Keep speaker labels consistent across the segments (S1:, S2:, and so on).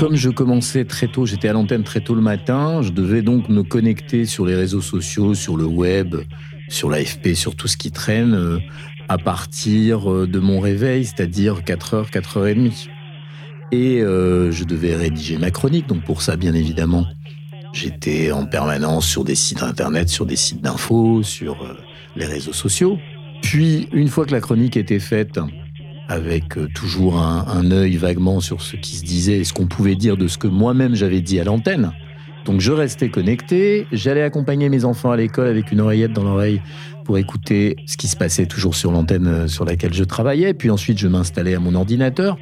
S1: Comme je commençais très tôt, j'étais à l'antenne très tôt le matin, je devais donc me connecter sur les réseaux sociaux, sur le web, sur l'AFP, sur tout ce qui traîne, euh, à partir euh, de mon réveil, c'est-à-dire 4h, 4h30. Et euh, je devais rédiger ma chronique, donc pour ça, bien évidemment, j'étais en permanence sur des sites internet, sur des sites d'infos, sur les réseaux sociaux. Puis, une fois que la chronique était faite, avec euh, toujours un, œil vaguement sur ce qui se disait et ce qu'on pouvait dire de ce que moi-même j'avais dit à l'antenne. Donc je restais connecté, j'allais accompagner mes enfants à l'école avec une oreillette dans l'oreille pour écouter ce qui se passait toujours sur l'antenne euh, sur laquelle je travaillais, puis ensuite je m'installais à mon ordinateur.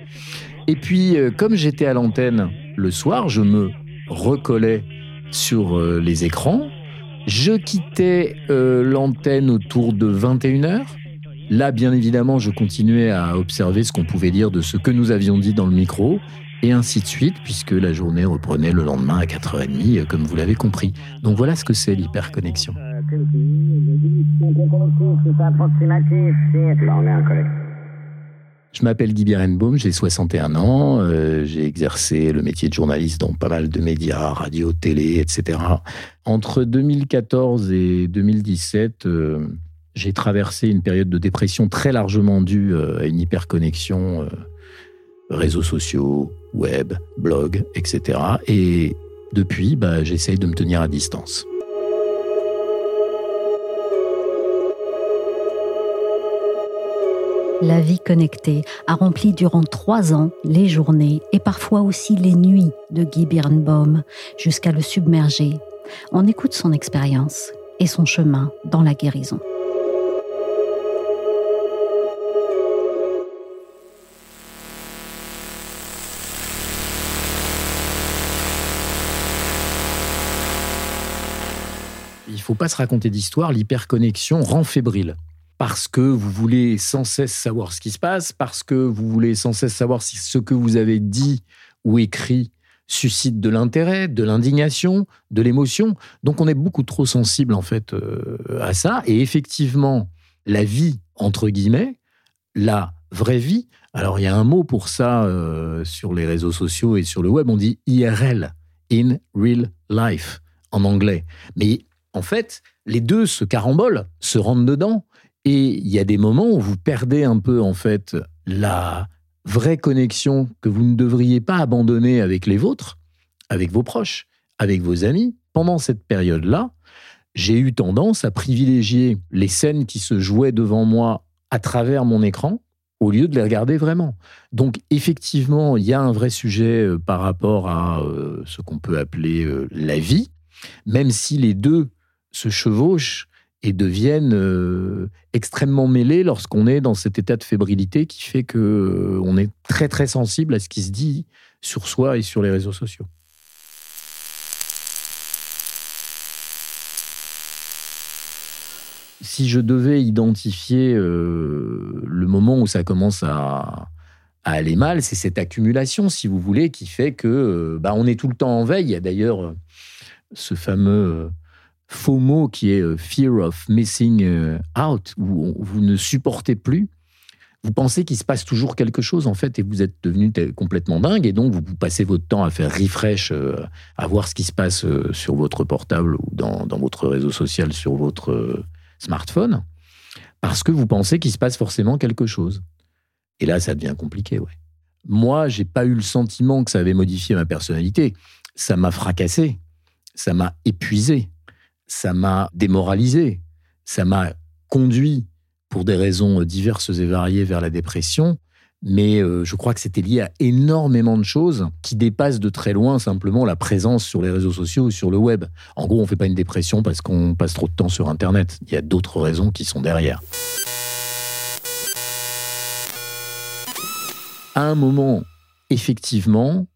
S1: Et puis euh, comme j'étais à l'antenne le soir, je me recollais sur les écrans, je quittais l'antenne autour de 21h Là, bien évidemment, je continuais à observer ce qu'on pouvait dire de ce que nous avions dit dans le micro, et ainsi de suite, puisque la journée reprenait le lendemain à 4h30, comme vous l'avez compris. Donc voilà ce que c'est l'hyperconnexion. Je m'appelle Guy Birenbaum, j'ai 61 ans, euh, j'ai exercé le métier de journaliste dans pas mal de médias, radio, télé, etc. Entre 2014 et 2017, j'ai traversé une période de dépression très largement due euh, à une hyperconnexion, euh, réseaux sociaux, web, blog, etc. Et depuis, bah, j'essaye de me tenir à distance.
S2: La vie connectée a rempli durant trois ans les journées et parfois aussi les nuits de Guy Birnbaum jusqu'à le submerger. On écoute son expérience et son chemin dans la guérison.
S1: Faut pas se raconter d'histoire, l'hyperconnexion rend fébrile. Parce que vous voulez sans cesse savoir ce qui se passe, parce que vous voulez sans cesse savoir si ce que vous avez dit ou écrit suscite de l'intérêt, de l'indignation, de l'émotion. Donc on est beaucoup trop sensible en fait euh, à ça. Et effectivement, la vie, entre guillemets, la vraie vie, alors il y a un mot pour ça euh, sur les réseaux sociaux et sur le web, on dit IRL, in real life, en anglais. Mais en fait, les deux se carambolent, se rentrent dedans. Et il y a des moments où vous perdez un peu, en fait, la vraie connexion que vous ne devriez pas abandonner avec les vôtres, avec vos proches, avec vos amis. Pendant cette période-là, j'ai eu tendance à privilégier les scènes qui se jouaient devant moi à travers mon écran au lieu de les regarder vraiment. Donc effectivement, il y a un vrai sujet euh, par rapport à euh, ce qu'on peut appeler euh, la vie, même si les deux se chevauchent et deviennent euh, extrêmement mêlés lorsqu'on est dans cet état de fébrilité qui fait que euh, est très très sensible à ce qui se dit sur soi et sur les réseaux sociaux. Si je devais identifier euh, le moment où ça commence à, aller mal, c'est cette accumulation, si vous voulez, qui fait que bah, on est tout le temps en veille. Il y a d'ailleurs ce fameux mot qui est euh, fear of missing euh, out, où vous ne supportez plus. Vous pensez qu'il se passe toujours quelque chose en fait et vous êtes devenu complètement dingue et donc vous passez votre temps à faire refresh, euh, à voir ce qui se passe sur votre portable ou dans, dans votre réseau social sur votre smartphone parce que vous pensez qu'il se passe forcément quelque chose. Et là, ça devient compliqué, ouais. Moi, j'ai pas eu le sentiment que ça avait modifié ma personnalité. Ça m'a fracassé, ça m'a épuisé ça m'a démoralisé, ça m'a conduit pour des raisons diverses et variées vers la dépression, mais euh, je crois que c'était lié à énormément de choses qui dépassent de très loin simplement la présence sur les réseaux sociaux ou sur le web. En gros, on ne fait pas une dépression parce qu'on passe trop de temps sur Internet. Il y a d'autres raisons qui sont derrière. À un moment, effectivement,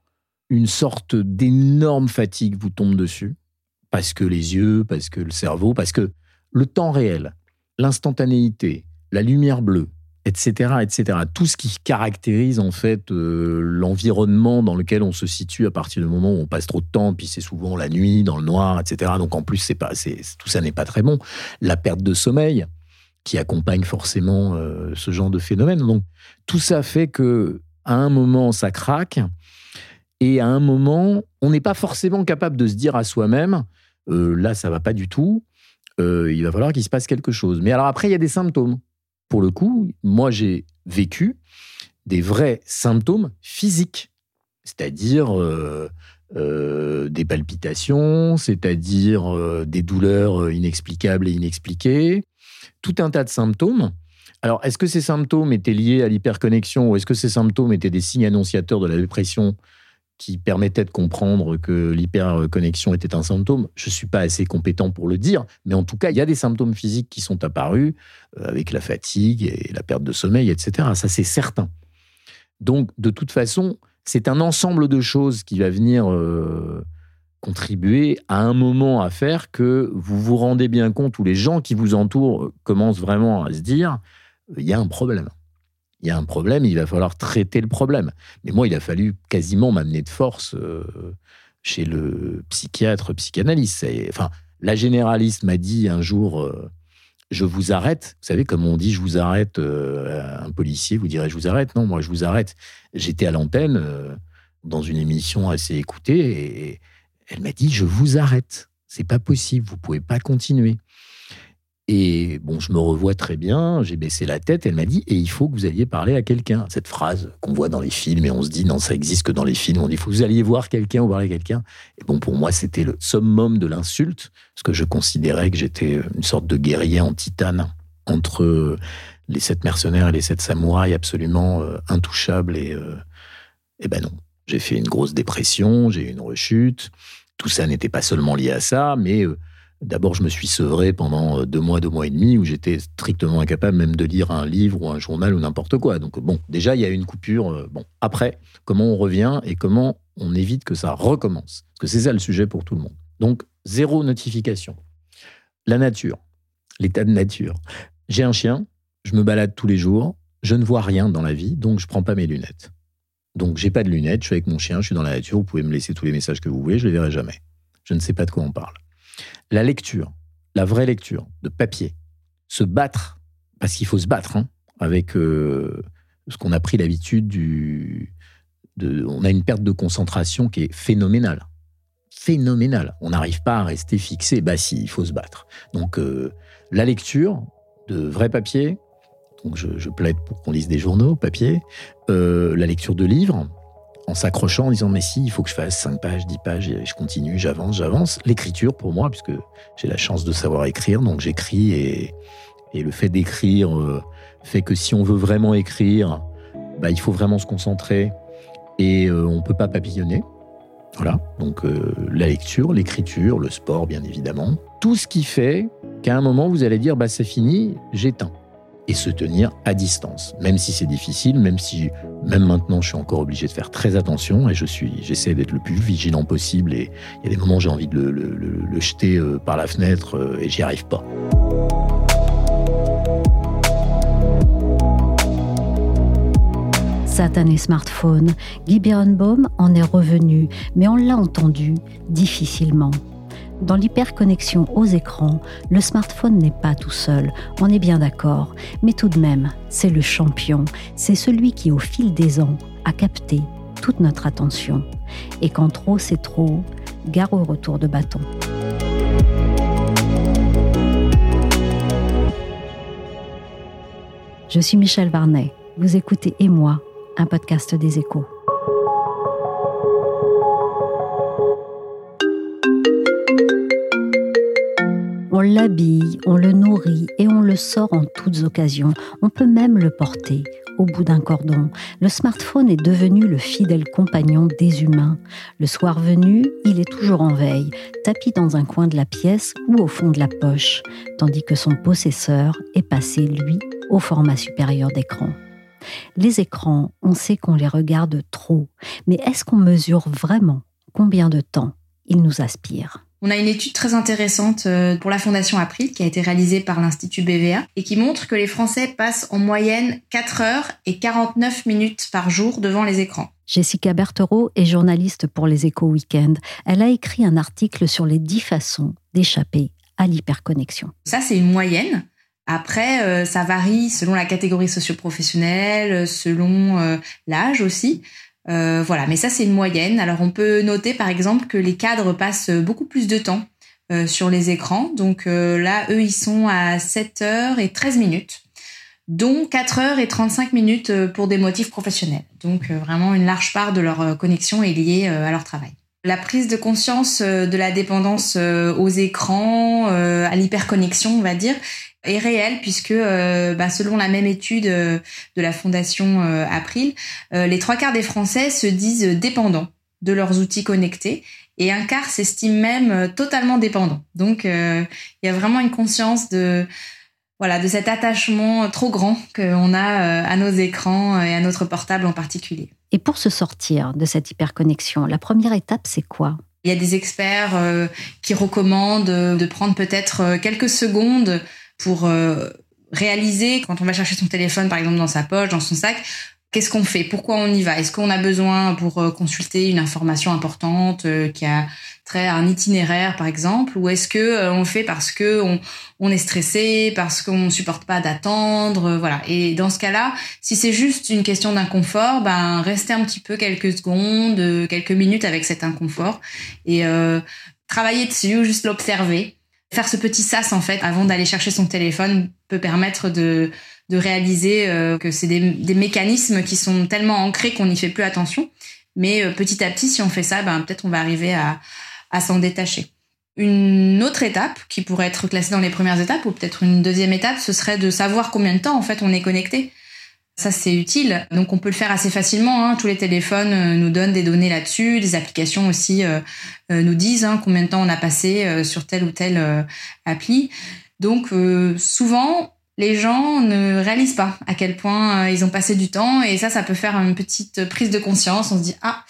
S1: une sorte d'énorme fatigue vous tombe dessus parce que les yeux, parce que le cerveau, parce que le temps réel, l'instantanéité, la lumière bleue, etc., etc. Tout ce qui caractérise en fait euh, l'environnement dans lequel on se situe à partir du moment où on passe trop de temps, puis c'est souvent la nuit, dans le noir, etc. Donc en plus, tout ça n'est pas très bon. La perte de sommeil qui accompagne forcément euh, ce genre de phénomène. Donc tout ça fait que à un moment, ça craque. Et à un moment, on n'est pas forcément capable de se dire à soi-même, euh, là, ça va pas du tout, euh, il va falloir qu'il se passe quelque chose. Mais alors après, il y a des symptômes. Pour le coup, moi, j'ai vécu des vrais symptômes physiques, c'est-à-dire euh, des palpitations, c'est-à-dire des douleurs inexplicables et inexpliquées, tout un tas de symptômes. Alors, est-ce que ces symptômes étaient liés à l'hyperconnexion ou est-ce que ces symptômes étaient des signes annonciateurs de la dépression? Qui permettaient de comprendre que l'hyperconnexion était un symptôme Je ne suis pas assez compétent pour le dire, mais en tout cas, il y a des symptômes physiques qui sont apparus euh, avec la fatigue et la perte de sommeil, etc. Ça, c'est certain. Donc, de toute façon, c'est un ensemble de choses qui va venir euh, contribuer à un moment à faire que vous vous rendez bien compte, ou les gens qui vous entourent commencent vraiment à se dire il y a un problème. Il y a un problème, il va falloir traiter le problème. Mais moi, il a fallu quasiment m'amener de force euh, chez le psychiatre, psychanalyste. Enfin, la généraliste m'a dit un jour euh, Je vous arrête. Vous savez, comme on dit Je vous arrête, euh, un policier vous dirait Je vous arrête. Non, moi, je vous arrête. J'étais à l'antenne dans une émission assez écoutée et elle m'a dit Je vous arrête. C'est pas possible, vous pouvez pas continuer. Et bon, je me revois très bien, j'ai baissé la tête, elle m'a dit, et il faut que vous alliez parler à quelqu'un. Cette phrase qu'on voit dans les films, et on se dit, non, ça existe que dans les films, on dit, il faut que vous alliez voir quelqu'un ou parler à quelqu'un. Et bon, pour moi, c'était le summum de l'insulte, parce que je considérais que j'étais une sorte de guerrier en titane entre les sept mercenaires et les sept samouraïs absolument euh, intouchables. Et, euh, et ben non, j'ai fait une grosse dépression, j'ai eu une rechute. Tout ça n'était pas seulement lié à ça, mais... Euh, D'abord, je me suis sevré pendant euh, deux mois, deux mois et demi, où j'étais strictement incapable même de lire un livre ou un journal ou n'importe quoi. Donc bon, déjà, il y a une coupure. Euh, bon, après, comment on revient et comment on évite que ça recommence? Parce que c'est ça le sujet pour tout le monde. Donc, zéro notification. La nature, l'état de nature. J'ai un chien, je me balade tous les jours, je ne vois rien dans la vie, donc je prends pas mes lunettes. Donc, j'ai pas de lunettes, je suis avec mon chien, je suis dans la nature, vous pouvez me laisser tous les messages que vous voulez, je les verrai jamais. Je ne sais pas de quoi on parle la lecture, la vraie lecture de papier, se battre, parce qu'il faut se battre hein, avec euh, ce qu'on a pris l'habitude du. On a une perte de concentration qui est phénoménale. Phénoménale. On n'arrive pas à rester fixé. Bah si, il faut se battre. Donc euh, la lecture de vrai papier, donc je, plaide pour qu'on lise des journaux, papier, euh, la lecture de livres, en s'accrochant, en disant mais si, il faut que je fasse 5 pages, 10 pages, et je continue, j'avance, j'avance. L'écriture pour moi, puisque j'ai la chance de savoir écrire, donc j'écris et, et, le fait d'écrire euh, fait que si on veut vraiment écrire, bah, il faut vraiment se concentrer et euh, on peut pas papillonner. Voilà, donc euh, la lecture, l'écriture, le sport bien évidemment, tout ce qui fait qu'à un moment vous allez dire bah c'est fini, j'éteins et se tenir à distance. Même si c'est difficile, même si même maintenant je suis encore obligé de faire très attention et je suis, j'essaie d'être le plus vigilant possible et il y a des moments où j'ai envie de le, jeter euh, par la fenêtre euh, et j'y arrive pas.
S2: Satané smartphone, Guy Birnbaum en est revenu, mais on l'a entendu difficilement. Dans l'hyperconnexion aux écrans, le smartphone n'est pas tout seul, on est bien d'accord, mais tout de même, c'est le champion, c'est celui qui au fil des ans a capté toute notre attention. Et quand trop c'est trop, gare au retour de bâton. Je suis Michel Varnet, vous écoutez Et moi, un podcast des échos. On l'habille, on le nourrit et on le sort en toutes occasions. On peut même le porter au bout d'un cordon. Le smartphone est devenu le fidèle compagnon des humains. Le soir venu, il est toujours en veille, tapis dans un coin de la pièce ou au fond de la poche, tandis que son possesseur est passé, lui, au format supérieur d'écran. Les écrans, on sait qu'on les regarde trop, mais est-ce qu'on mesure vraiment combien de temps ils nous aspirent?
S3: On a une étude très intéressante euh, pour la Fondation April qui a été réalisée par l'Institut BVA et qui montre que les Français passent en moyenne 4 heures et 49 minutes par jour devant les écrans.
S2: Jessica Berthereau est journaliste pour les Échos Weekend. Elle a écrit un article sur les 10 façons d'échapper à l'hyperconnexion.
S3: Ça, c'est une moyenne. Après, euh, ça varie selon la catégorie socioprofessionnelle, selon euh, l'âge aussi. Voilà, mais ça c'est une moyenne. Alors on peut noter par exemple que les cadres passent beaucoup plus de temps sur les écrans. Donc là, eux, ils sont à 7 heures et 13 minutes dont 4 heures et 35 minutes euh, pour des motifs professionnels. Donc euh, vraiment une large part de leur euh, connexion est liée à leur travail. La prise de conscience de la dépendance aux écrans, à l'hyperconnexion, on va dire, est réelle puisque, bah, selon la même étude de la Fondation April, les trois quarts des Français se disent dépendants de leurs outils connectés et un quart s'estime même totalement dépendant. Donc, il y a vraiment une conscience de voilà, de cet attachement trop grand qu'on a euh, à nos écrans et à notre portable en particulier.
S2: Et pour se sortir de cette hyperconnexion, la première étape, c'est quoi?
S3: Il y a des experts euh, qui recommandent de prendre peut-être euh, quelques secondes pour réaliser, quand on va chercher son téléphone, par exemple, dans sa poche, dans son sac, qu'est-ce qu'on fait? Pourquoi on y va? Est-ce qu'on a besoin pour consulter une information importante qui a trait à un itinéraire par exemple? Ou est-ce que euh, on le fait parce que on, est stressé parce qu'on supporte pas d'attendre euh, voilà. Et dans ce cas-là si c'est juste une question d'inconfort ben rester un petit peu quelques secondes euh, quelques minutes avec cet inconfort et travailler dessus ou juste l'observer faire ce petit sas en fait avant d'aller chercher son téléphone peut permettre de de réaliser que c'est des, des mécanismes qui sont tellement ancrés qu'on n'y fait plus attention mais petit à petit si on fait ça ben peut-être on va arriver à à s'en détacher. Une autre étape qui pourrait être classée dans les premières étapes ou peut-être une deuxième étape, ce serait de savoir combien de temps en fait on est connecté. Ça c'est utile, donc on peut le faire assez facilement. Hein. Tous les téléphones euh, nous donnent des données là-dessus, les applications aussi euh, euh, nous disent hein, combien de temps on a passé sur telle ou telle appli. Donc souvent les gens ne réalisent pas à quel point ils ont passé du temps et ça, ça peut faire une petite prise de conscience. On se dit ah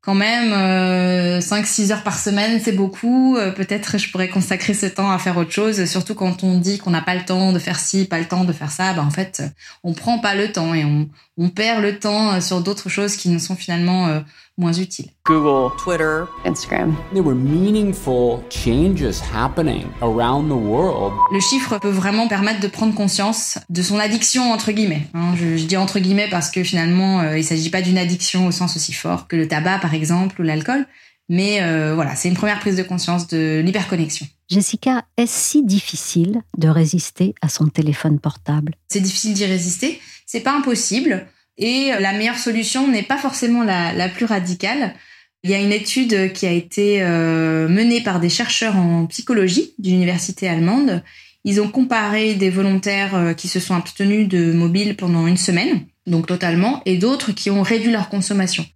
S3: quand même euh, 5-6 heures par semaine, c'est beaucoup. Euh, peut-être je pourrais consacrer ce temps à faire autre chose. Surtout quand on dit qu'on n'a pas le temps de faire ci, pas le temps de faire ça. Ben, en fait, on prend pas le temps et on, on perd le temps sur d'autres choses qui ne sont finalement euh, moins utiles.
S4: Google, Twitter, Instagram. There were meaningful changes happening around the world.
S3: Le chiffre peut vraiment permettre de prendre conscience de son addiction entre guillemets. Hein. je, dis entre guillemets parce que finalement, euh, il s'agit pas d'une addiction au sens aussi fort que le tabac par exemple ou l'alcool. Mais euh, voilà, c'est une première prise de conscience de l'hyperconnexion.
S2: Jessica, est-ce si difficile de résister à son téléphone portable?
S3: C'est difficile d'y résister. C'est pas impossible. Et la meilleure solution n'est pas forcément la, plus radicale. Il y a une étude qui a été euh, menée par des chercheurs en psychologie d'une université allemande. Ils ont comparé des volontaires euh, qui se sont abstenus de mobile pendant une semaine, donc totalement, et d'autres qui ont réduit leur consommation.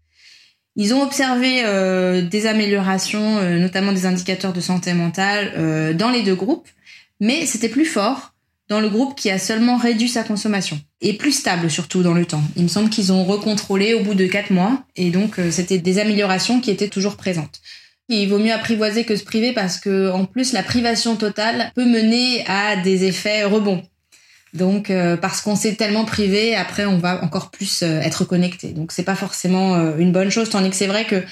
S3: Ils ont observé euh, des améliorations, notamment des indicateurs de santé mentale, dans les deux groupes, mais c'était plus fort dans le groupe qui a seulement réduit sa consommation et plus stable surtout dans le temps. Il me semble qu'ils ont recontrôlé au bout de quatre mois et donc euh, c'était des améliorations qui étaient toujours présentes. Il vaut mieux apprivoiser que se priver parce que en plus la privation totale peut mener à des effets rebonds. Donc euh, parce qu'on s'est tellement privé, après on va encore plus euh, être connecté. Donc c'est pas forcément une bonne chose tandis que c'est vrai que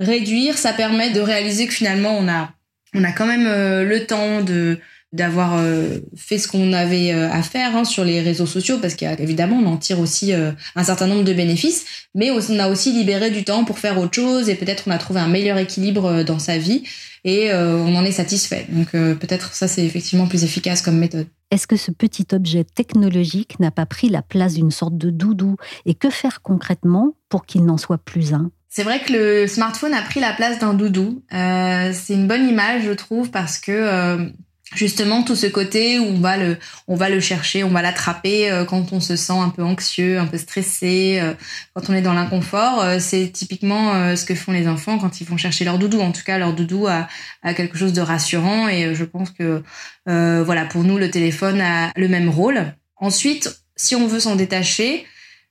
S3: réduire ça permet de réaliser que finalement on a on a quand même le temps de d'avoir euh, fait ce qu'on avait euh, à faire hein, sur les réseaux sociaux parce qu'évidemment on en tire aussi euh, un certain nombre de bénéfices. Mais on a aussi libéré du temps pour faire autre chose et peut-être on a trouvé un meilleur équilibre dans sa vie et on en est satisfait. Donc peut-être ça c'est effectivement plus efficace comme méthode.
S2: Est-ce que ce petit objet technologique n'a pas pris la place d'une sorte de doudou? Et que faire concrètement pour qu'il n'en soit plus un?
S3: C'est vrai que le smartphone a pris la place d'un doudou. c'est une bonne image, je trouve, parce que justement tout ce côté où on va le on va le chercher on va l'attraper euh, quand on se sent un peu anxieux un peu stressé euh, quand on est dans l'inconfort euh, c'est typiquement ce que font les enfants quand ils vont chercher leur doudou. En tout cas leur doudou a, a quelque chose de rassurant et je pense que voilà pour nous le téléphone a le même rôle. Ensuite si on veut s'en détacher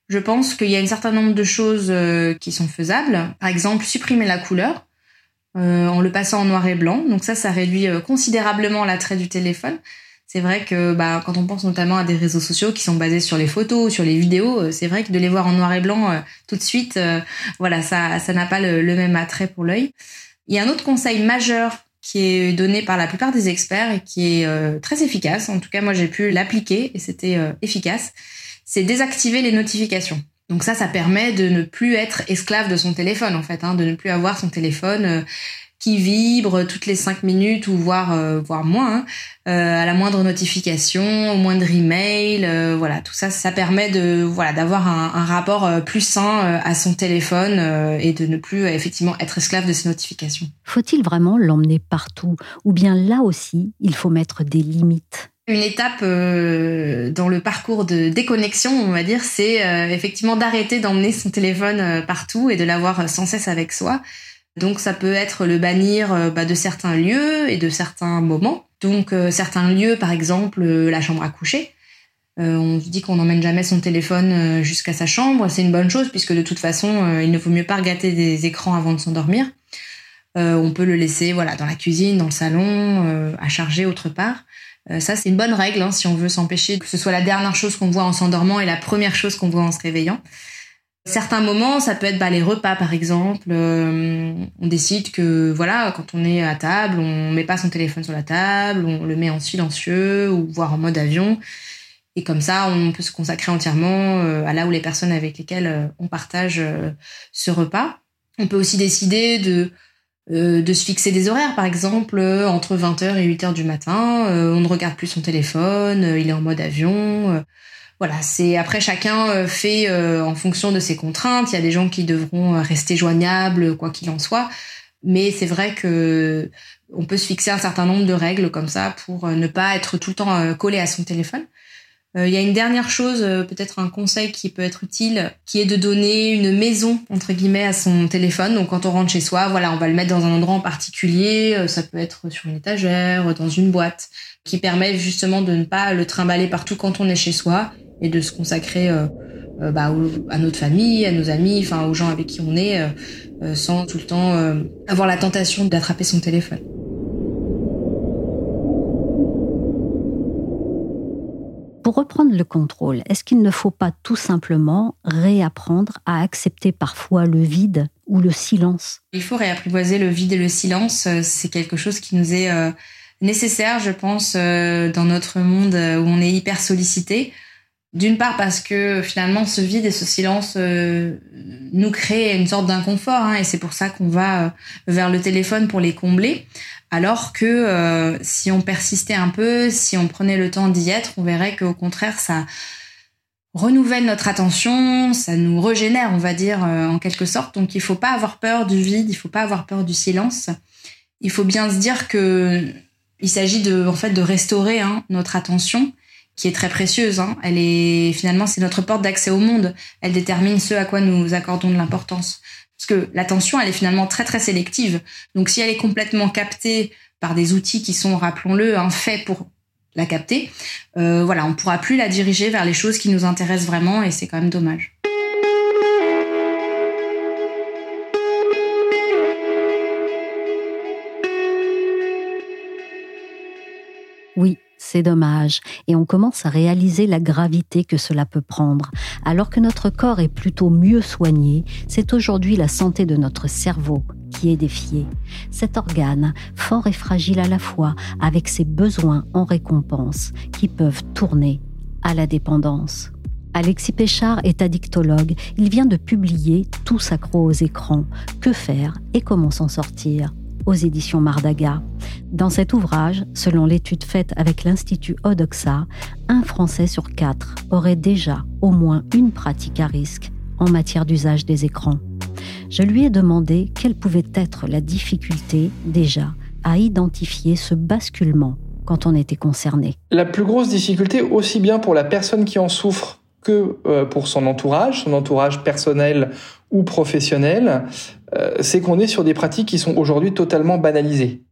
S3: je pense qu'il y a un certain nombre de choses qui sont faisables. Par exemple supprimer la couleur euh, en le passant en noir et blanc. Donc ça, ça réduit euh, considérablement l'attrait du téléphone. C'est vrai que bah, quand on pense notamment à des réseaux sociaux qui sont basés sur les photos, sur les vidéos, euh, c'est vrai que de les voir en noir et blanc tout de suite, voilà, ça, ça n'a pas le, même attrait pour l'œil. Il y a un autre conseil majeur qui est donné par la plupart des experts et qui est très efficace. En tout cas, moi, j'ai pu l'appliquer et c'était efficace. C'est désactiver les notifications. Donc ça, ça permet de ne plus être esclave de son téléphone en fait, hein, de ne plus avoir son téléphone euh, qui vibre toutes les cinq minutes ou voire euh, voire moins hein, euh, à la moindre notification, au moindre email, voilà. Tout ça ça permet de voilà d'avoir un, un, rapport plus sain à son téléphone et de ne plus effectivement être esclave de ses notifications.
S2: Faut-il vraiment l'emmener partout? Ou bien là aussi il faut mettre des limites?
S3: Une étape dans le parcours de déconnexion, on va dire, c'est effectivement d'arrêter d'emmener son téléphone partout et de l'avoir sans cesse avec soi. Donc ça peut être le bannir euh, bah, de certains lieux et de certains moments. Donc euh, certains lieux, par exemple euh, la chambre à coucher. on dit qu'on n'emmène jamais son téléphone jusqu'à sa chambre. C'est une bonne chose puisque de toute façon, il ne vaut mieux pas regarder des écrans avant de s'endormir. on peut le laisser voilà dans la cuisine, dans le salon, à charger autre part. Ça, c'est une bonne règle hein, si on veut s'empêcher que ce soit la dernière chose qu'on voit en s'endormant et la première chose qu'on voit en se réveillant. Certains moments, ça peut être bah, les repas par exemple. Euh, on décide que voilà, quand on est à table, on met pas son téléphone sur la table, on le met en silencieux ou voire en mode avion. Et comme ça, on peut se consacrer entièrement euh, à là où les personnes avec lesquelles euh, on partage ce repas. On peut aussi décider de de se fixer des horaires, par exemple, entre 20h et 8h du matin. on ne regarde plus son téléphone, il est en mode avion voilà, c'est après chacun euh, fait euh, en fonction de ses contraintes. Il y a des gens qui devront euh, rester joignables quoi qu'il en soit, mais c'est vrai que on peut se fixer un certain nombre de règles comme ça pour ne pas être tout le temps collé à son téléphone. Il y a une dernière chose, peut-être un conseil qui peut être utile, qui est de donner une maison entre guillemets à son téléphone. Donc quand on rentre chez soi, voilà, on va le mettre dans un endroit en particulier. Ça peut être sur une étagère, dans une boîte, qui permet justement de ne pas le trimballer partout quand on est chez soi et de se consacrer euh, euh, bah, à notre famille, à nos amis, enfin aux gens avec qui on est, euh, sans tout le temps avoir la tentation d'attraper son téléphone.
S2: Pour reprendre le contrôle, est-ce qu'il ne faut pas tout simplement réapprendre à accepter parfois le vide ou le silence?
S3: Il faut réapprivoiser le vide et le silence. C'est quelque chose qui nous est nécessaire, je pense, dans notre monde où on est hyper sollicité. D'une part parce que finalement ce vide et ce silence euh, nous créent une sorte d'inconfort hein, et c'est pour ça qu'on va euh, vers le téléphone pour les combler. Alors que euh, si on persistait un peu, si on prenait le temps d'y être, on verrait qu'au contraire ça renouvelle notre attention, ça nous régénère, on va dire en quelque sorte. Donc il faut pas avoir peur du vide, il faut pas avoir peur du silence. Il faut bien se dire que il s'agit de en fait de restaurer hein, notre attention qui est très précieuse. Hein. Elle est finalement c'est notre porte d'accès au monde. Elle détermine ce à quoi nous accordons de l'importance. Parce que l'attention, elle est finalement très très sélective. Donc si elle est complètement captée par des outils qui sont, rappelons-le, hein, faits pour la capter, euh, voilà, on pourra plus la diriger vers les choses qui nous intéressent vraiment et c'est quand même dommage.
S2: C'est dommage, et on commence à réaliser la gravité que cela peut prendre. Alors que notre corps est plutôt mieux soigné, c'est aujourd'hui la santé de notre cerveau qui est défiée. Cet organe, fort et fragile à la fois, avec ses besoins en récompense, qui peuvent tourner à la dépendance. Alexis Péchard est addictologue. Il vient de publier Tous accro aux écrans. Que faire et comment s'en sortir? Aux éditions Mardaga. Dans cet ouvrage, selon l'étude faite avec l'Institut Odoxa, un Français sur quatre aurait déjà au moins une pratique à risque en matière d'usage des écrans. Je lui ai demandé quelle pouvait être la difficulté déjà à identifier ce basculement quand on était concerné.
S5: La plus grosse difficulté, aussi bien pour la personne qui en souffre que euh, pour son entourage, son entourage personnel ou professionnel, euh, c'est qu'on est sur des pratiques qui sont aujourd'hui totalement banalisées.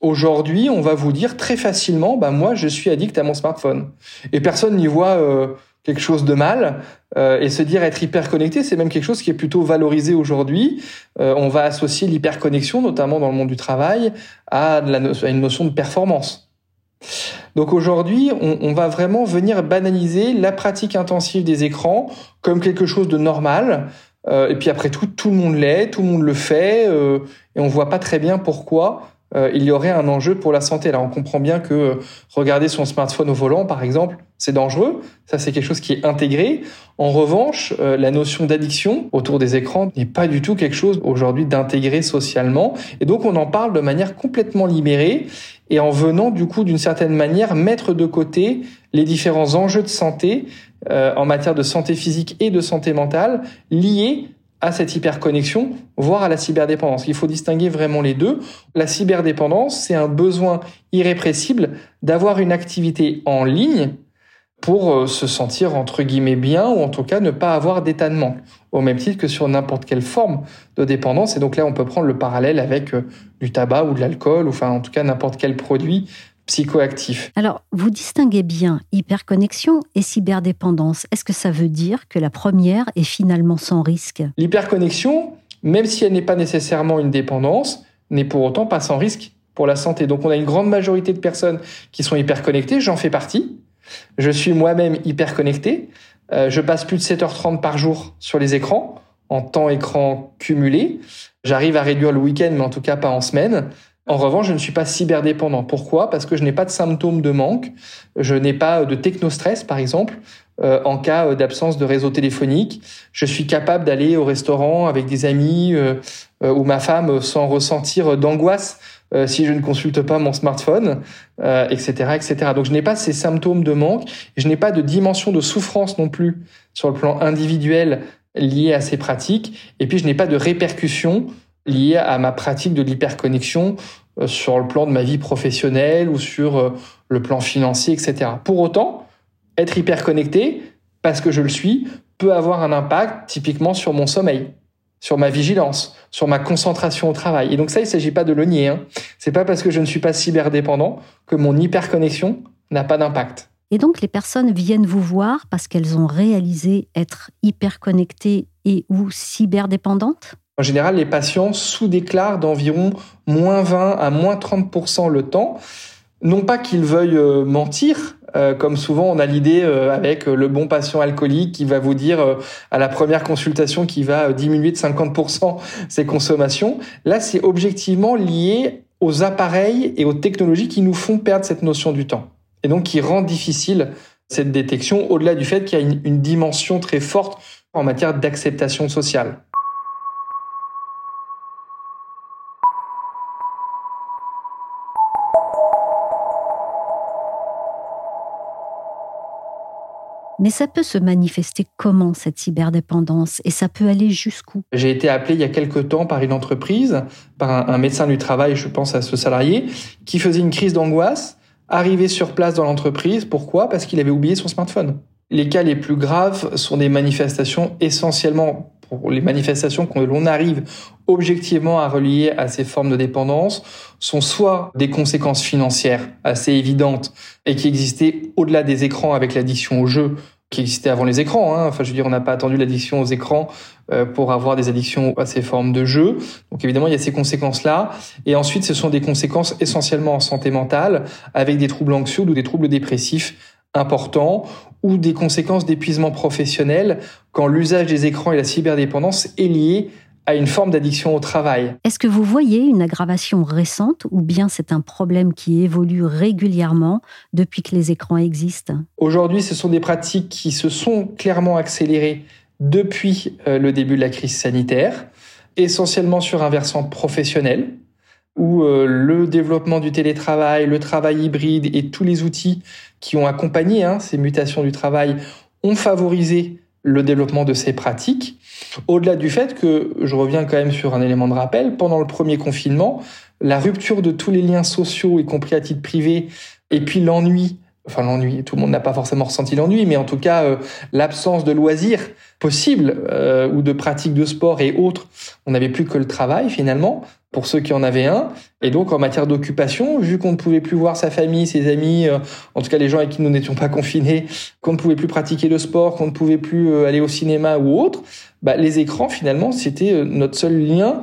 S5: Aujourd'hui, on va vous dire très facilement, bah moi, je suis addict à mon smartphone, et personne n'y voit euh, quelque chose de mal. et se dire être hyper connecté, c'est même quelque chose qui est plutôt valorisé aujourd'hui. on va associer l'hyperconnexion, notamment dans le monde du travail, à, à une notion de performance. Donc aujourd'hui, on, va vraiment venir banaliser la pratique intensive des écrans comme quelque chose de normal. Euh, et puis après tout, tout le monde l'est, tout le monde le fait, euh, et on voit pas très bien pourquoi euh, il y aurait un enjeu pour la santé. Alors on comprend bien que regarder son smartphone au volant, par exemple, c'est dangereux. Ça, c'est quelque chose qui est intégré. En revanche, euh, la notion d'addiction autour des écrans n'est pas du tout quelque chose aujourd'hui d'intégré socialement. Et donc, on en parle de manière complètement libérée et en venant, du coup, d'une certaine manière, mettre de côté les différents enjeux de santé euh, en matière de santé physique et de santé mentale liés à cette hyperconnexion, voire à la cyberdépendance. Il faut distinguer vraiment les deux. La cyberdépendance, c'est un besoin irrépressible d'avoir une activité en ligne pour euh, se sentir entre guillemets bien ou en tout cas ne pas avoir d'état de manque, au même titre que sur n'importe quelle forme de dépendance. Et donc là, on peut prendre le parallèle avec euh, du tabac ou de l'alcool, ou enfin en tout cas n'importe quel produit psychoactif.
S2: Alors, vous distinguez bien hyperconnexion et cyberdépendance. Est-ce que ça veut dire que la première est finalement sans risque?
S5: L'hyperconnexion, même si elle n'est pas nécessairement une dépendance, n'est pour autant pas sans risque pour la santé. Donc on a une grande majorité de personnes qui sont hyperconnectées, j'en fais partie. Je suis moi-même hyper connecté. Euh, je passe plus de 7h30 par jour sur les écrans, en temps écran cumulé. J'arrive à réduire le week-end, mais en tout cas pas en semaine. En revanche, je ne suis pas cyberdépendant. Pourquoi? Parce que je n'ai pas de symptômes de manque. Je n'ai pas de technostress, par exemple, euh, en cas euh, d'absence de réseau téléphonique. Je suis capable d'aller au restaurant avec des amis ou ma femme sans ressentir d'angoisse euh, si je ne consulte pas mon smartphone, etc., euh, etc. Donc je n'ai pas ces symptômes de manque, je n'ai pas de dimension de souffrance non plus sur le plan individuel lié à ces pratiques, et puis je n'ai pas de répercussions liées à ma pratique de l'hyperconnexion euh, sur le plan de ma vie professionnelle ou sur le plan financier, etc. Pour autant, être hyperconnecté, parce que je le suis, peut avoir un impact typiquement sur mon sommeil sur ma vigilance, sur ma concentration au travail. Et donc ça, il ne s'agit pas de le nier. Hein. C'est pas parce que je ne suis pas cyberdépendant que mon hyperconnexion n'a pas d'impact.
S2: Et donc les personnes viennent vous voir parce qu'elles ont réalisé être hyperconnectées et ou cyberdépendantes?
S5: En général, les patients sous-déclarent d'environ moins 20 à moins 30% le temps. Non pas qu'ils veuillent euh, mentir, euh, comme souvent, on a l'idée euh, avec le bon patient alcoolique qui va vous dire à la première consultation qu'il va diminuer de 50% ses consommations. Là, c'est objectivement lié aux appareils et aux technologies qui nous font perdre cette notion du temps. Et donc, qui rend difficile cette détection, au-delà du fait qu'il y a une dimension très forte en matière d'acceptation sociale.
S2: Mais ça peut se manifester comment cette cyberdépendance et ça peut aller jusqu'où?
S5: J'ai été appelé il y a quelque temps par une entreprise, par un, médecin du travail, je pense à ce salarié, qui faisait une crise d'angoisse, arrivé sur place dans l'entreprise. Pourquoi? Parce qu'il avait oublié son smartphone. Les cas les plus graves sont des manifestations essentiellement les manifestations que l'on arrive objectivement à relier à ces formes de dépendance sont soit des conséquences financières assez évidentes et qui existaient au-delà des écrans avec l'addiction au jeu qui existait avant les écrans. Hein. Enfin, je veux dire, on n'a pas attendu l'addiction aux écrans euh, pour avoir des addictions à ces formes de jeu. Donc évidemment, il y a ces conséquences-là. Et ensuite, ce sont des conséquences essentiellement en santé mentale, avec des troubles anxieux ou des troubles dépressifs importants ou des conséquences d'épuisement professionnel quand l'usage des écrans et la cyberdépendance est lié à une forme d'addiction au travail.
S2: Est-ce que vous voyez une aggravation récente ou bien c'est un problème qui évolue régulièrement depuis que les écrans existent?
S5: Aujourd'hui, ce sont des pratiques qui se sont clairement accélérées depuis euh, le début de la crise sanitaire, essentiellement sur un versant professionnel, où euh, le développement du télétravail, le travail hybride et tous les outils qui ont accompagné hein, ces mutations du travail ont favorisé le développement de ces pratiques. Au-delà du fait que, je reviens quand même sur un élément de rappel, pendant le premier confinement, la rupture de tous les liens sociaux, y compris à titre privé, et puis l'ennui, enfin l'ennui, tout le monde n'a pas forcément ressenti l'ennui, mais en tout cas euh, l'absence de loisirs possibles euh, ou de pratiques de sport et autres, on n'avait plus que le travail finalement pour ceux qui en avaient un. Et donc, en matière d'occupation, vu qu'on ne pouvait plus voir sa famille, ses amis, euh, en tout cas les gens avec qui nous n'étions pas confinés, qu'on ne pouvait plus pratiquer le sport, qu'on ne pouvait plus euh, aller au cinéma ou autre, bah, les écrans, finalement, c'était euh, notre seul lien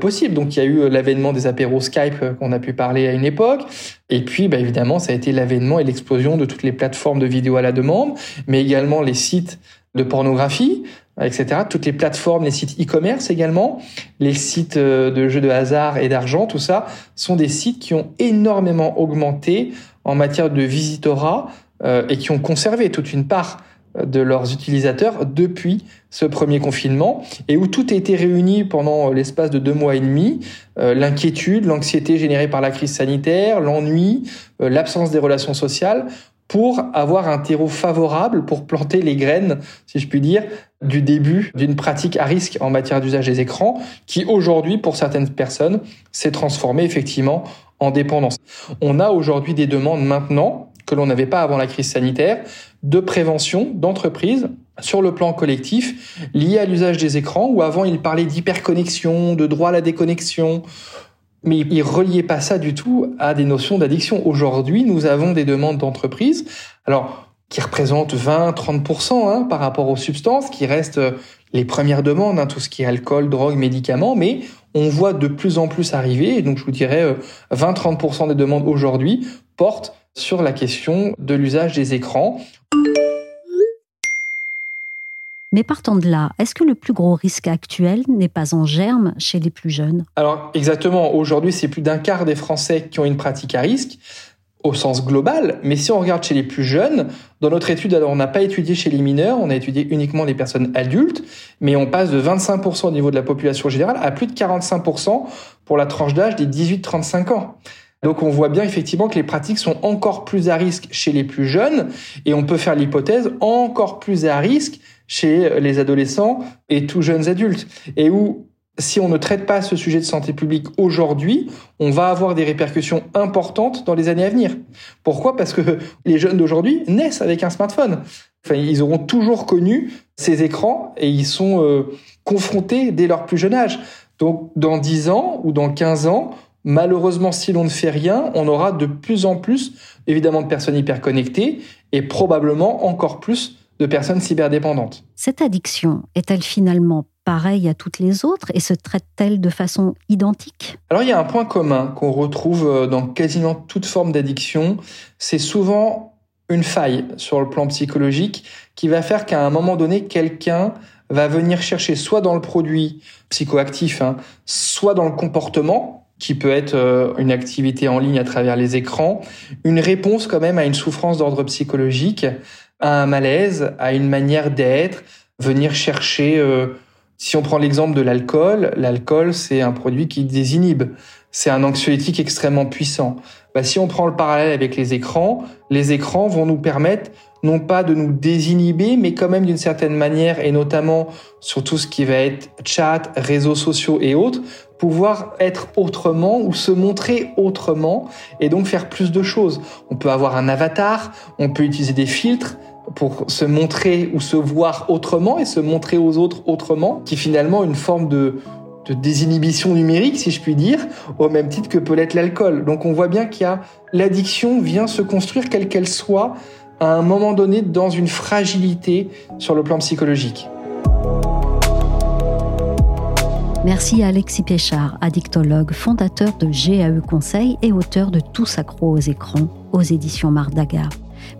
S5: possible. Donc, il y a eu l'avènement des apéros Skype qu'on a pu parler à une époque. Et puis, bah, évidemment, ça a été l'avènement et l'explosion de toutes les plateformes de vidéo à la demande, mais également les sites de pornographie, etc. Toutes les plateformes, les sites e-commerce également, les sites euh, de jeux de hasard et d'argent, tout ça, sont des sites qui ont énormément augmenté en matière de visitorat euh, et qui ont conservé toute une part de leurs utilisateurs depuis ce premier confinement et où tout a été réuni pendant l'espace de deux mois et demi. Euh, l'inquiétude, l'anxiété générée par la crise sanitaire, l'ennui, euh, l'absence des relations sociales pour avoir un terreau favorable pour planter les graines, si je puis dire, du début d'une pratique à risque en matière d'usage des écrans qui aujourd'hui, pour certaines personnes, s'est transformée effectivement en dépendance. On a aujourd'hui des demandes maintenant que l'on n'avait pas avant la crise sanitaire de prévention d'entreprise sur le plan collectif lié à l'usage des écrans où avant il parlait d'hyperconnexion, de droit à la déconnexion, mais il reliait pas ça du tout à des notions d'addiction. Aujourd'hui, nous avons des demandes d'entreprise, alors qui représentent 20-30% hein, par rapport aux substances, qui restent euh, les premières demandes, hein, tout ce qui est alcool, drogue, médicaments, mais on voit de plus en plus arriver, et donc je vous dirais 20-30% euh, des demandes aujourd'hui portent sur la question de l'usage des écrans.
S2: Mais partant de là, est-ce que le plus gros risque actuel n'est pas en germe chez les plus jeunes?
S5: Alors exactement, aujourd'hui c'est plus d'un quart des Français qui ont une pratique à risque au sens global, mais si on regarde chez les plus jeunes, dans notre étude, alors on n'a pas étudié chez les mineurs, on a étudié uniquement les personnes adultes, mais on passe de 25% au niveau de la population générale à plus de 45% pour la tranche d'âge des 18-35 ans. Donc on voit bien effectivement que les pratiques sont encore plus à risque chez les plus jeunes et on peut faire l'hypothèse encore plus à risque chez les adolescents et tout jeunes adultes. Et où si on ne traite pas ce sujet de santé publique aujourd'hui, on va avoir des répercussions importantes dans les années à venir. Pourquoi? Parce que les jeunes d'aujourd'hui naissent avec un smartphone. Enfin, ils auront toujours connu ces écrans et ils sont euh, confrontés dès leur plus jeune âge. Donc, dans 10 ans ou dans 15 ans, malheureusement, si l'on ne fait rien, on aura de plus en plus, évidemment, de personnes hyper connectées et probablement encore plus de personnes cyberdépendantes.
S2: Cette addiction est-elle finalement pareille à toutes les autres et se traite-t-elle de façon identique?
S5: Alors il y a un point commun qu'on retrouve euh, dans quasiment toute forme d'addiction, c'est souvent une faille sur le plan psychologique qui va faire qu'à un moment donné, quelqu'un va venir chercher soit dans le produit psychoactif, hein, soit dans le comportement, qui peut être euh, une activité en ligne à travers les écrans, une réponse quand même à une souffrance d'ordre psychologique, à un malaise, à une manière d'être, venir chercher... Euh, si on prend l'exemple de l'alcool, l'alcool c'est un produit qui désinhibe, c'est un anxiolytique extrêmement puissant. Bah, si on prend le parallèle avec les écrans, les écrans vont nous permettre non pas de nous désinhiber, mais quand même d'une certaine manière, et notamment sur tout ce qui va être chat, réseaux sociaux et autres, pouvoir être autrement ou se montrer autrement et donc faire plus de choses. On peut avoir un avatar, on peut utiliser des filtres pour se montrer ou se voir autrement et se montrer aux autres autrement, qui est finalement une forme de, de désinhibition numérique, si je puis dire, au même titre que peut l'être l'alcool. Donc on voit bien qu'il y a l'addiction vient se construire quelle qu'elle soit à un moment donné dans une fragilité sur le plan psychologique.
S2: Merci à Alexis Péchard, addictologue, fondateur de GAE Conseil et auteur de Tous accro aux écrans aux éditions Mardaga.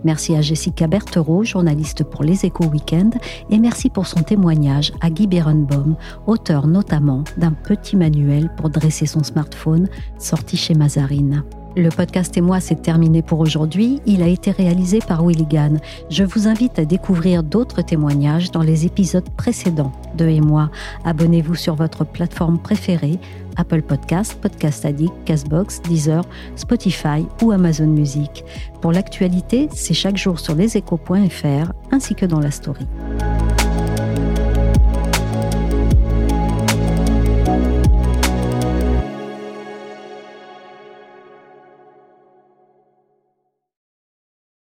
S2: Merci à Jessica Berthereau, journaliste pour Les Échos Weekend, et merci pour son témoignage à Guy Berenbaum, auteur notamment d'un petit manuel pour dresser son smartphone sorti chez Mazarine. Le podcast et moi, c'est terminé pour aujourd'hui. Il a été réalisé par Willigan. Je vous invite à découvrir d'autres témoignages dans les épisodes précédents de Et moi. Abonnez-vous sur votre plateforme préférée Apple Podcast, Podcast Addict, Castbox, Deezer, Spotify ou Amazon Music. Pour l'actualité, c'est chaque jour sur leséchos.fr ainsi que dans la story.